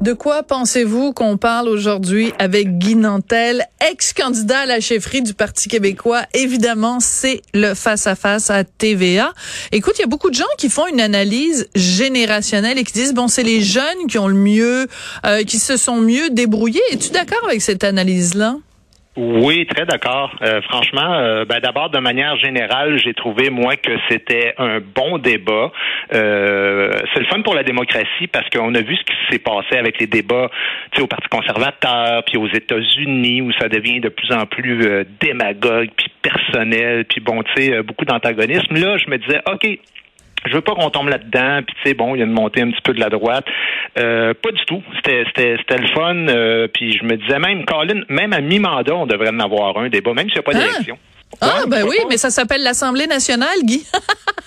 De quoi pensez-vous qu'on parle aujourd'hui avec Guy Nantel, ex-candidat à la chefferie du Parti québécois? Évidemment, c'est le face-à-face -à, TVA. Écoute, il y a beaucoup de gens qui font une analyse générationnelle et qui disent, bon, c'est les jeunes qui ont le mieux, euh, qui se sont mieux débrouillés. Es-tu d'accord avec cette analyse-là? Oui, très d'accord. Euh, franchement, euh, ben, d'abord, de manière générale, j'ai trouvé, moi, que c'était un bon débat. Euh, c'est le fun pour la démocratie parce qu'on a vu ce qui s'est passé avec les débats au Parti conservateur, puis aux États-Unis, où ça devient de plus en plus démagogue, puis personnel, puis bon, tu sais, beaucoup d'antagonisme. Là, je me disais, OK, je veux pas qu'on tombe là-dedans, puis tu sais, bon, il y a une montée un petit peu de la droite. Euh, pas du tout. C'était, c'était, c'était le fun. Euh, puis je me disais même, Colin, même à mi-mandat, on devrait en avoir un débat, même s'il n'y a pas Ah! d'élection. Ah, Ouais, ben oui, mais ça s'appelle l'Assemblée nationale, Guy.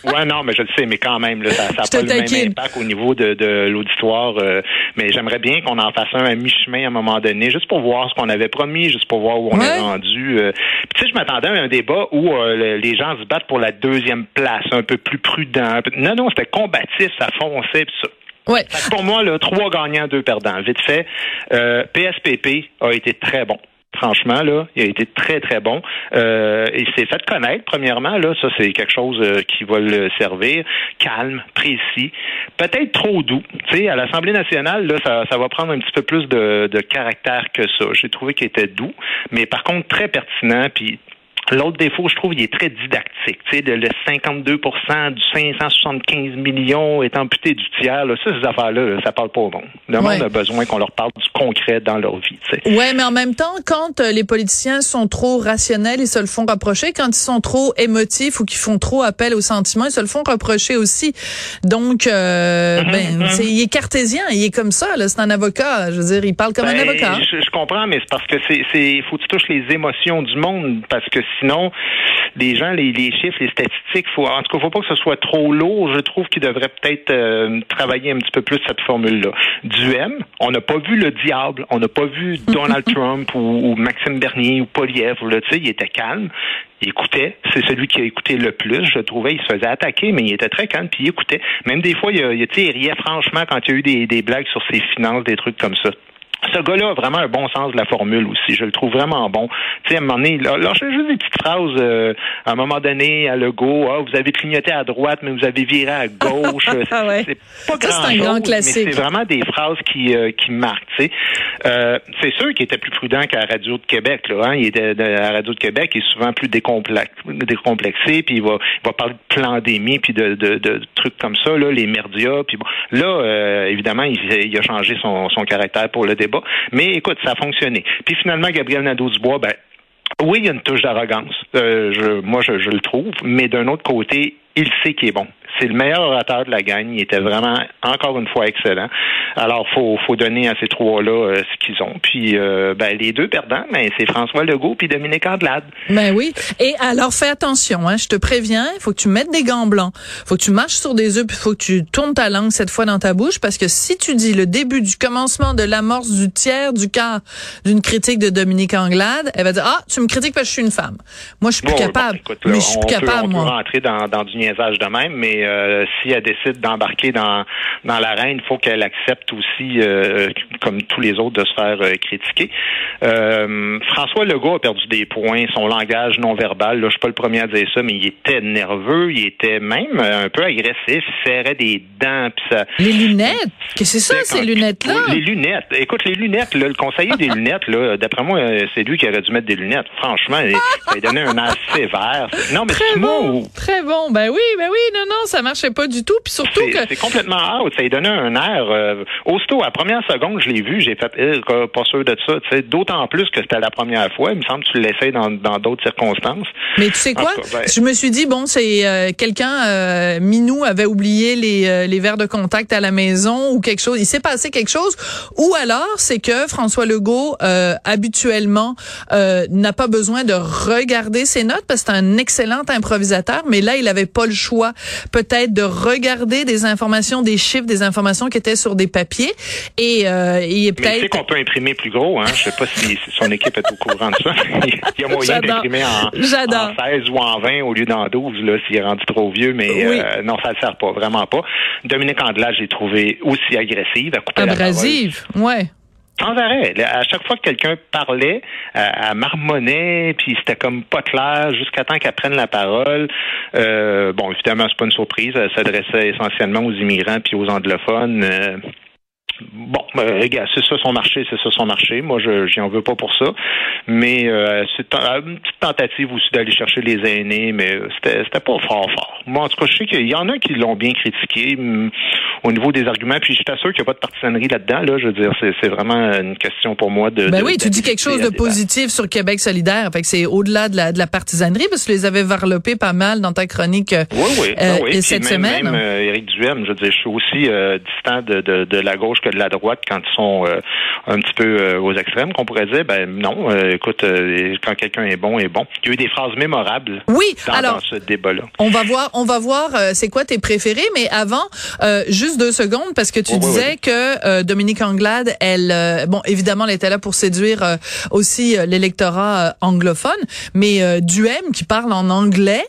Ouais, non, mais je le sais, mais quand même, là, ça n'a pas le même impact au niveau de, de l'auditoire. euh, mais j'aimerais bien qu'on en fasse un à mi-chemin à un moment donné, juste pour voir ce qu'on avait promis, juste pour voir où on Ouais. est rendu. euh. Puis tu sais, je m'attendais à un débat où euh, le- les gens se battent pour la deuxième place, un peu plus prudent. peu- Non, non, c'était combatif, ça fonçait, pis ça. ouais. Fait que pour moi, là, trois gagnants, deux perdants. Vite fait, euh, PSPP a été très bon. Franchement, là, il a été très, très bon. Euh, il s'est fait connaître, premièrement. Là, ça, c'est quelque chose euh, qui va le servir. Calme, précis, peut-être trop doux. Tu sais, à l'Assemblée nationale, là, ça, ça va prendre un petit peu plus de, de caractère que ça. J'ai trouvé qu'il était doux, mais par contre, très pertinent, puis L'autre défaut, je trouve, il est très didactique. Tu sais, de le 52 du 575 millions est amputé du tiers. Là, ça, ces affaires-là, là, ça parle pas au monde. Le Ouais. monde a besoin qu'on leur parle du concret dans leur vie. tu sais. Ouais, mais en même temps, quand euh, les politiciens sont trop rationnels, ils se le font reprocher. Quand ils sont trop émotifs ou qu'ils font trop appel aux sentiments, ils se le font reprocher aussi. Donc, euh, Mhm, ben, c'est- il est cartésien, il est comme ça. C'est un avocat. Je veux dire, il parle comme un Ben, avocat. Je, je comprends, mais c'est parce que c'est, c'est, faut que tu touches les émotions du monde, parce que sinon, les gens, les, les chiffres, les statistiques, faut, en tout cas, faut pas que ce soit trop lourd. Je trouve qu'ils devraient peut-être euh, travailler un petit peu plus cette formule-là. Du M, on n'a pas vu le diable, on n'a pas vu Donald Trump ou, ou Maxime Bernier ou Poliev, là, tu sais, il était calme. Il écoutait. C'est celui qui a écouté le plus. Je trouvais, il se faisait attaquer, mais il était très calme, puis il écoutait. Même des fois, il, a- il, il riait franchement quand il y a eu des, des blagues sur ses finances, des trucs comme ça. Ce gars-là a vraiment un bon sens de la formule aussi. Je le trouve vraiment bon. Tu sais, à un moment donné, là, juste des petites phrases. euh, à un moment donné, à Legault, ah, vous avez clignoté à droite, mais vous avez viré à gauche. C'est- Ah ouais. Pas Ça, c'est grand un grand classique. Mais c'est vraiment des phrases qui, euh, qui marquent. tu sais. Euh, c'est sûr qu'il était plus prudent qu'à la Radio de Québec. Là, hein. Il était de, à la Radio de Québec, il est souvent plus décomplex- décomplexé, puis il va, il va parler de pandémie, puis de, de, de trucs comme ça, là, les merdias. Puis bon, là, euh, évidemment, il, il a changé son, son caractère pour le débat. Mais écoute, ça a fonctionné. Puis finalement, Gabriel Nadeau-Dubois, ben, oui, il y a une touche d'arrogance. Euh, je, moi, je, je le trouve. Mais d'un autre côté, il sait qu'il est bon. C'est le meilleur orateur de la gang. Il était vraiment, encore une fois, excellent. Alors, faut, faut donner à ces trois-là euh, ce qu'ils ont. Puis, euh, ben, les deux perdants, ben, c'est François Legault puis Dominique Andelade. Ben oui. Et alors, fais attention, hein, je te préviens, il faut que tu mettes des gants blancs. faut que tu marches sur des œufs, puis faut que tu tournes ta langue cette fois dans ta bouche, parce que si tu dis le début du commencement de l'amorce du tiers du quart d'une critique de Dominique Anglade, elle va dire, ah, tu me critiques parce que je suis une femme. Moi, je suis plus Bon, capable. bon, écoute, là, mais je suis plus peut- capable, on peut moi. rentrer dans, dans du niaisage de même, mais euh, si elle décide d'embarquer dans, dans l'arène, il faut qu'elle accepte aussi, euh, comme tous les autres, de se faire euh, critiquer. François Legault a perdu des points, son langage non verbal, là, je suis pas le premier à dire ça, mais il était nerveux, il était même un peu agressif, il serrait des dents, puis ça, Les lunettes? Qu'est-ce que c'est ça, quand- ces lunettes-là? Les lunettes. Écoute, les lunettes, là, le conseiller des lunettes, là, d'après moi, c'est lui qui aurait dû mettre des lunettes. Franchement, il- ça lui donnait un air sévère. Non, mais Très bon, très bon, ben oui, ben oui, non, non, ça marchait pas du tout. Puis surtout que c'est complètement out. Ça lui donnait un air. euh, aussitôt, à la première seconde, je l'ai vu, j'ai fait euh, pas sûr de ça. Tu sais, D'autant plus que c'était la première fois. Il me semble que tu l'essayes dans dans d'autres circonstances. Mais tu sais quoi? Cas, ben- Je me suis dit, bon, c'est euh, quelqu'un, euh, Minou avait oublié les, euh, les verres de contact à la maison ou quelque chose. Il s'est passé quelque chose. Ou alors, c'est que François Legault, euh, habituellement, euh, n'a pas besoin de regarder ses notes parce que c'est un excellent improvisateur. Mais là, il avait pas le choix peut-être de regarder des informations, des chiffres, des informations qui étaient sur des papiers. Et euh, il est Mais tu sais peut-être... qu'on peut imprimer plus gros, hein? Je sais pas si, son équipe est au courant de ça. Il y a moyen d'imprimer en, en 16 ou en 20 au lieu d'en 12, là, s'il est rendu trop vieux, mais Oui. euh, non, ça ne sert pas, vraiment pas. Dominique Andelage, j'ai trouvé aussi agressive, à couper la parole. Abrasive, ouais. Sans arrêt. À chaque fois que quelqu'un parlait, euh, elle marmonnait, puis c'était comme pas clair jusqu'à temps qu'elle prenne la parole. Euh, bon, évidemment, c'est pas une surprise. Elle s'adressait essentiellement aux immigrants puis aux anglophones. Euh, Bon, euh, regarde, c'est ça son marché, c'est ça son marché. Moi, je j'y en veux pas pour ça. Mais euh, c'est un- une petite tentative aussi d'aller chercher les aînés, mais c'était c'était pas fort fort. Moi, en tout cas, je sais qu'il y en a qui l'ont bien critiqué hum, au niveau des arguments. Puis je t'assure qu'il n'y a pas de partisanerie là-dedans. Là, je veux dire, c'est c'est vraiment une question pour moi de. Ben de- oui, tu dis quelque chose de positif sur Québec solidaire. Fait que c'est au-delà de la, de la partisanerie parce que tu les avais varlopés pas mal dans ta chronique Oui, oui, euh, ben oui. Cette même, semaine. Même euh, Éric Duhem, je veux dire, je suis aussi euh, distant de, de, de la gauche que de la droite quand ils sont euh, un petit peu euh, aux extrêmes, qu'on pourrait dire, ben non, euh, écoute, euh, quand quelqu'un est bon, est bon. Il y a eu des phrases mémorables Oui, dans, alors dans ce débat-là. on va voir, on va voir euh, c'est quoi tes préférés, mais avant, euh, juste deux secondes parce que tu oui, disais oui. que euh, Dominique Anglade, elle, euh, bon, évidemment, elle était là pour séduire euh, aussi euh, l'électorat euh, anglophone, mais euh, Duhem qui parle en anglais.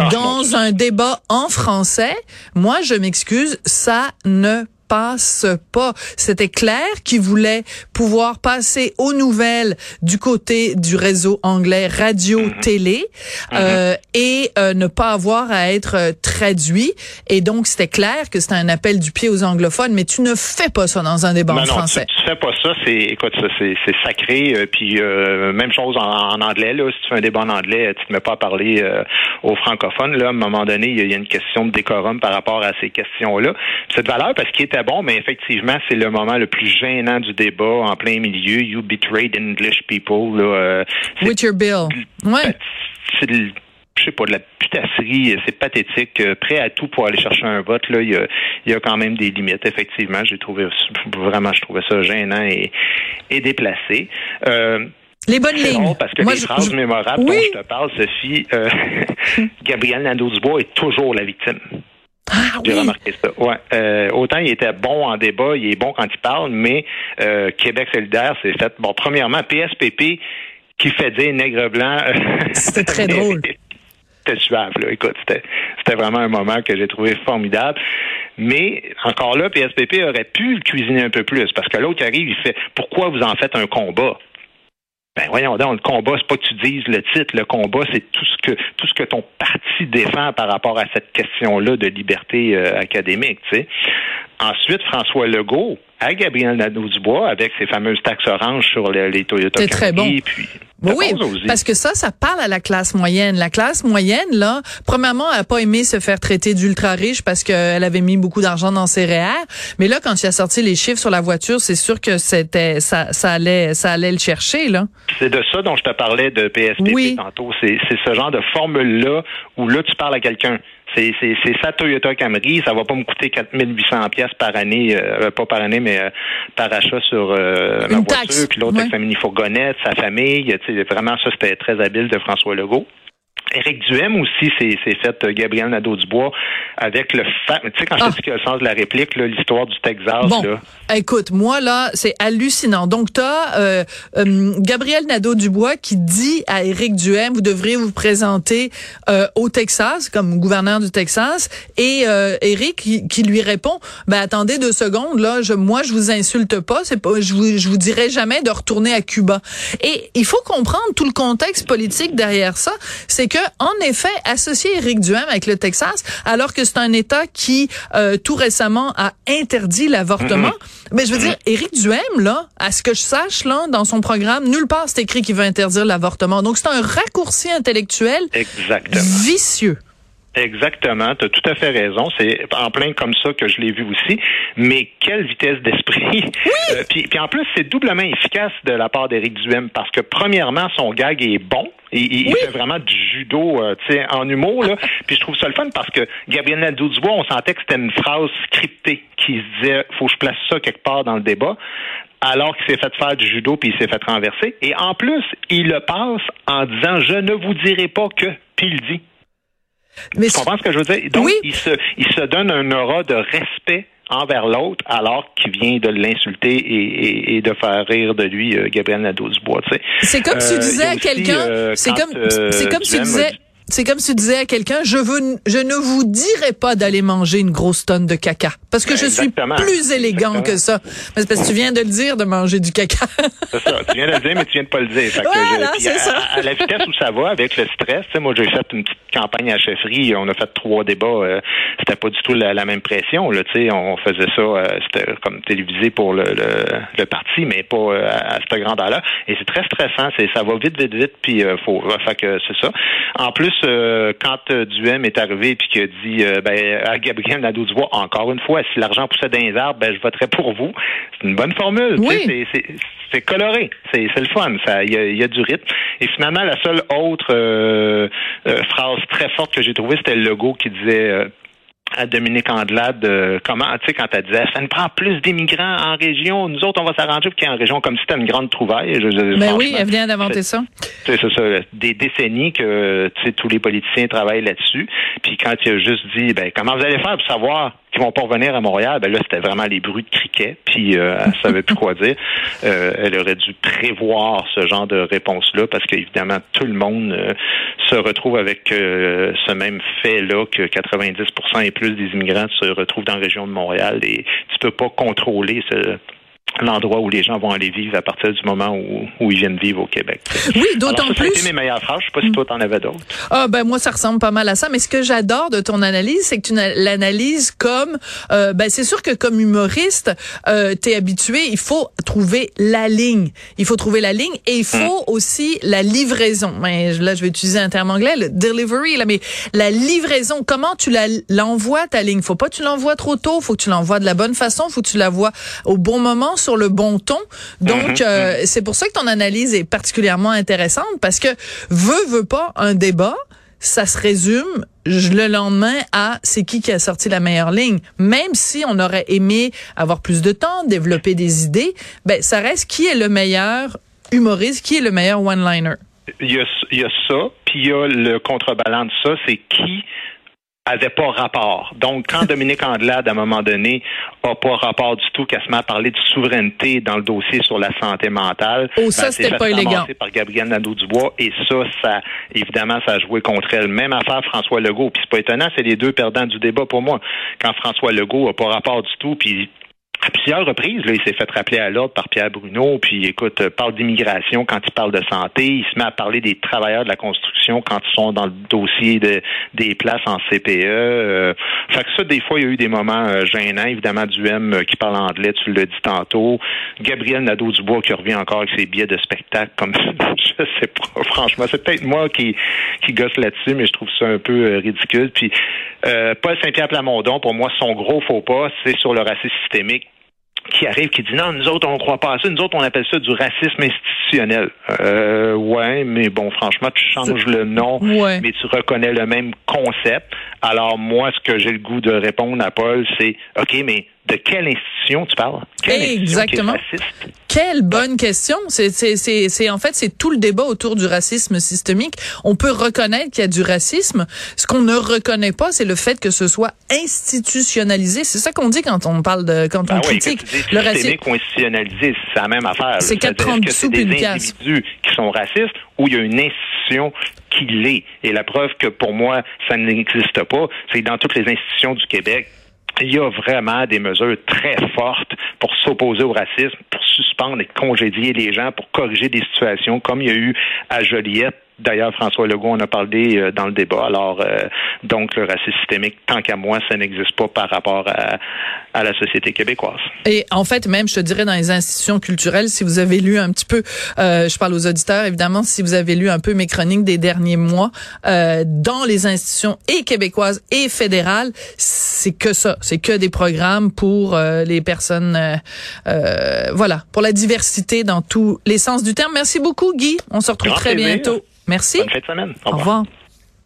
Ah, dans un débat en français, moi je m'excuse, ça ne passe pas. C'était clair qu'il voulait pouvoir passer aux nouvelles du côté du réseau anglais radio-télé euh, et euh, ne pas avoir à être euh, traduit. Et donc, c'était clair que c'était un appel du pied aux anglophones, mais tu ne fais pas ça dans un débat Ben en non, français. Tu, tu fais pas ça, c'est écoute, ça c'est c'est sacré. euh, puis euh, même chose en, en anglais là, si tu fais un débat en anglais, tu te mets pas à parler euh, aux francophones là. À un moment donné, il y, y a une question de décorum par rapport à ces questions-là. Cette valeur parce qu'il était bon, mais effectivement, c'est le moment le plus gênant du débat en plein milieu. You betrayed English people. Là, euh, With your bill. Ouais. c'est je sais pas, de la putasserie, c'est pathétique, euh, prêt à tout pour aller chercher un vote, là, il y a, il y a quand même des limites, effectivement. J'ai trouvé vraiment, je trouvais ça gênant et, et déplacé. Euh, Les bonnes lignes. parce que Moi, les je- phrases je- mémorables Oui. dont je te parle, Sophie, euh, Gabriel Nadeau-Dubois est toujours la victime. Ah J'ai oui. remarqué ça. Ouais. Euh, autant il était bon en débat, il est bon quand il parle, mais euh, Québec solidaire, c'est fait. Bon, premièrement, PSPP qui fait dire nègre blanc. euh, C'était très drôle. C'était suave, là. Écoute, c'était, c'était vraiment un moment que j'ai trouvé formidable. Mais encore là, PSPP aurait pu le cuisiner un peu plus, parce que l'autre arrive, il fait Pourquoi vous en faites un combat? Ben voyons donc, le combat, c'est pas que tu dises le titre, le combat, c'est tout ce que tout ce que ton parti défend par rapport à cette question-là de liberté euh, académique, tu sais. Ensuite, François Legault à Gabriel Nadeau-Dubois avec ses fameuses taxes oranges sur les, les Toyota C'était très bon. puis Oui, oui, parce que ça, ça parle à la classe moyenne. La classe moyenne, là, premièrement, elle a pas aimé se faire traiter d'ultra riche parce qu'elle avait mis beaucoup d'argent dans ses REER. Mais là, quand tu as sorti les chiffres sur la voiture, c'est sûr que c'était ça, ça allait, ça allait le chercher, là. C'est de ça dont je te parlais de PSPP Oui. tantôt. C'est c'est ce genre de formule-là où là, tu parles à quelqu'un. C'est c'est- c'est sa Toyota Camry. Ça va pas me coûter 4800 pièces par année, euh, pas par année, mais euh, par achat sur euh, ma voiture. taxe, Puis l'autre ouais. avec sa mini-fourgonnette, sa famille. Tu sais, vraiment, ça, c'était très habile de François Legault. Éric Duhem aussi s'est fait euh, Gabriel Nadeau-Dubois avec le fa... Tu sais, quand je Ah. te dis qu'il y a le sens de la réplique, l'histoire du Texas, Bon, là. écoute, moi là, c'est hallucinant. Donc tu as Gabriel Nadeau-Dubois qui dit à Éric Duhem, vous devriez vous présenter euh, au Texas comme gouverneur du Texas, et euh, Éric qui, qui lui répond, ben attendez deux secondes là, je, moi je vous insulte pas, c'est pas, je vous, je vous dirai jamais de retourner à Cuba. Et il faut comprendre tout le contexte politique derrière ça, c'est que en effet associer Éric Duhem avec le Texas, alors que c'est un État qui euh, tout récemment a interdit l'avortement. Mais je veux dire, Éric Duhem, là, à ce que je sache, là, dans son programme, nulle part c'est écrit qu'il veut interdire l'avortement. Donc c'est un raccourci intellectuel Exactement. vicieux. Exactement, tu as tout à fait raison. C'est en plein comme ça que je l'ai vu aussi. Mais quelle vitesse d'esprit. Euh, puis, puis en plus, c'est doublement efficace de la part d'Éric Duhem parce que premièrement, son gag est bon. Il, il fait vraiment du judo euh, en humour. Là. Puis je trouve ça le fun parce que Gabriel Nadeau-Dubois, on sentait que c'était une phrase scriptée qui se disait faut que je place ça quelque part dans le débat alors qu'il s'est fait faire du judo puis il s'est fait renverser. Et en plus, il le passe en disant je ne vous dirai pas que, puis il dit. Mais Tu comprends ce que je veux dire? Donc, Oui. il, se, il se donne un aura de respect envers l'autre alors qu'il vient de l'insulter et, et, et de faire rire de lui euh, Gabriel Nadeau-Dubois. C'est comme si tu Euh, disais à quelqu'un, euh, c'est comme, euh, c'est comme si tu disais, c'est comme si tu disais à quelqu'un, je veux, je ne vous dirai pas d'aller manger une grosse tonne de caca. Parce que je Exactement. suis plus élégant Exactement. que ça. Mais c'est parce que tu viens de le dire de manger du caca. C'est ça. Tu viens de le dire, mais tu viens de pas le dire. Fait que Voilà, je- à, ça. à la vitesse où ça va, avec le stress, tu sais, moi, j'ai fait une petite campagne à chefferie. On a fait trois débats. euh, c'était pas du tout la, la même pression. Là, tu sais, on faisait ça, euh, c'était comme télévisé pour le, le, le parti, mais pas euh, à, cette grandeur-là. Et c'est très stressant. C'est, ça va vite, vite, vite. Puis, faut, fait que c'est ça. En plus, euh, quand euh, Duhem est arrivé puis qu'il a dit euh, ben, à Gabriel Nadeau-Dubois, encore une fois, si l'argent poussait dans les arbres, ben, je voterais pour vous. C'est une bonne formule. tu sais, Oui. c'est- coloré, c'est le fun, il y a, il y a du rythme. Et finalement, la seule autre euh, phrase très forte que j'ai trouvée, c'était le logo qui disait à Dominique Andelade, euh, comment, tu sais, quand elle disait, ça nous prend plus d'immigrants en région, nous autres, on va s'arranger pour qu'il y ait en région, comme si c'était une grande trouvaille. Je- je- Ben oui, elle vient d'inventer ça. c'est ça, des décennies que tu sais, tous les politiciens travaillent là-dessus. Puis quand il a juste dit, ben comment vous allez faire pour savoir qu'ils vont pas revenir à Montréal, ben là c'était vraiment les bruits de criquet. Puis euh, elle savait plus quoi dire. Euh, elle aurait dû prévoir ce genre de réponse-là parce qu'évidemment tout le monde euh, se retrouve avec euh, ce même fait-là que 90% et plus des immigrants se retrouvent dans la région de Montréal et tu peux pas contrôler ce l'endroit où les gens vont aller vivre à partir du moment où, où ils viennent vivre au Québec. Oui, d'autant ça, ça a été plus. mes meilleures phrases. Je sais pas si toi, t'en avais d'autres. Ah ben moi ça ressemble pas mal à ça mais ce que j'adore de ton analyse c'est que tu na- l'analyses comme euh, ben c'est sûr que comme humoriste euh, t'es habitué il faut trouver la ligne il faut trouver la ligne et il faut aussi la livraison mais là je vais utiliser un terme anglais le delivery là mais la livraison comment tu l'envoies ta ligne? Faut pas que tu l'envoies trop tôt faut que tu l'envoies de la bonne façon faut que tu la vois au bon moment sur le bon ton donc euh, c'est pour ça que ton analyse est particulièrement intéressante parce que veut veut pas un débat ça se résume le lendemain à c'est qui qui a sorti la meilleure ligne. Même si on aurait aimé avoir plus de temps, développer des idées, ben ça reste qui est le meilleur humoriste, qui est le meilleur one-liner. Il y a, il y a ça, puis il y a le contrebalan de ça, c'est qui avait pas rapport. Donc, quand Dominique Andelade, à un moment donné, a pas rapport du tout, qu'elle se met à parler de souveraineté dans le dossier sur la santé mentale. Oh, ça, ben, s'est c'était pas élégant. par Gabriel Nadeau-Dubois, et ça, ça, évidemment, ça a joué contre elle. Même affaire François Legault. Puis c'est pas étonnant, c'est les deux perdants du débat pour moi. Quand François Legault a pas rapport du tout, puis à plusieurs reprises, là, il s'est fait rappeler à l'ordre par Pierre Bruno, puis écoute, euh, parle d'immigration quand il parle de santé, il se met à parler des travailleurs de la construction quand ils sont dans le dossier de, des places en CPE. Euh, fait que ça, des fois, il y a eu des moments euh, gênants, évidemment, du M euh, qui parle anglais, tu l'as dit tantôt. Gabriel Nadeau-Dubois qui revient encore avec ses billets de spectacle, comme je sais pas, franchement, c'est peut-être moi qui, qui gosse là-dessus, mais je trouve ça un peu ridicule. Puis Paul Saint-Pierre Plamondon, pour moi, son gros faux pas, c'est sur le racisme systémique qui arrive, qui dit non, nous autres, on croit pas à ça. Nous autres, on appelle ça du racisme institutionnel. Euh, ouais, mais bon, franchement, tu changes le nom, Ouais. mais tu reconnais le même concept. Alors, moi, ce que j'ai le goût de répondre à Paul, c'est OK, mais de quelle institution tu parles? Quelle Exactement. institution? Quelle bonne question. C'est, c'est, c'est, c'est, en fait, c'est tout le débat autour du racisme systémique. On peut reconnaître qu'il y a du racisme. Ce qu'on ne reconnaît pas, c'est le fait que ce soit institutionnalisé. C'est ça qu'on dit quand on parle de, quand on Ah oui, critique que tu dis le racisme. ou institutionnalisé, c'est la même affaire. C'est là. C'est-à-dire, 4,30 est-ce que sous c'est des individus qui sont racistes ou il y a une institution qui l'est? Et la preuve que pour moi, ça n'existe pas, c'est que dans toutes les institutions du Québec, il y a vraiment des mesures très fortes pour s'opposer au racisme, pour suspendre et congédier les gens pour corriger des situations comme il y a eu à Joliette D'ailleurs, François Legault en a parlé euh, dans le débat. Alors, euh, donc, le racisme systémique, tant qu'à moi, ça n'existe pas par rapport à, à, la société québécoise. Et en fait, même, je te dirais, dans les institutions culturelles, si vous avez lu un petit peu, euh, je parle aux auditeurs, évidemment, si vous avez lu un peu mes chroniques des derniers mois, euh, dans les institutions et québécoises et fédérales, c'est que ça, c'est que des programmes pour euh, les personnes, voilà, pour la diversité dans tous les sens du terme. Merci beaucoup, Guy. On se retrouve très bientôt. Merci. Bonne fin de semaine. Au revoir. Au revoir.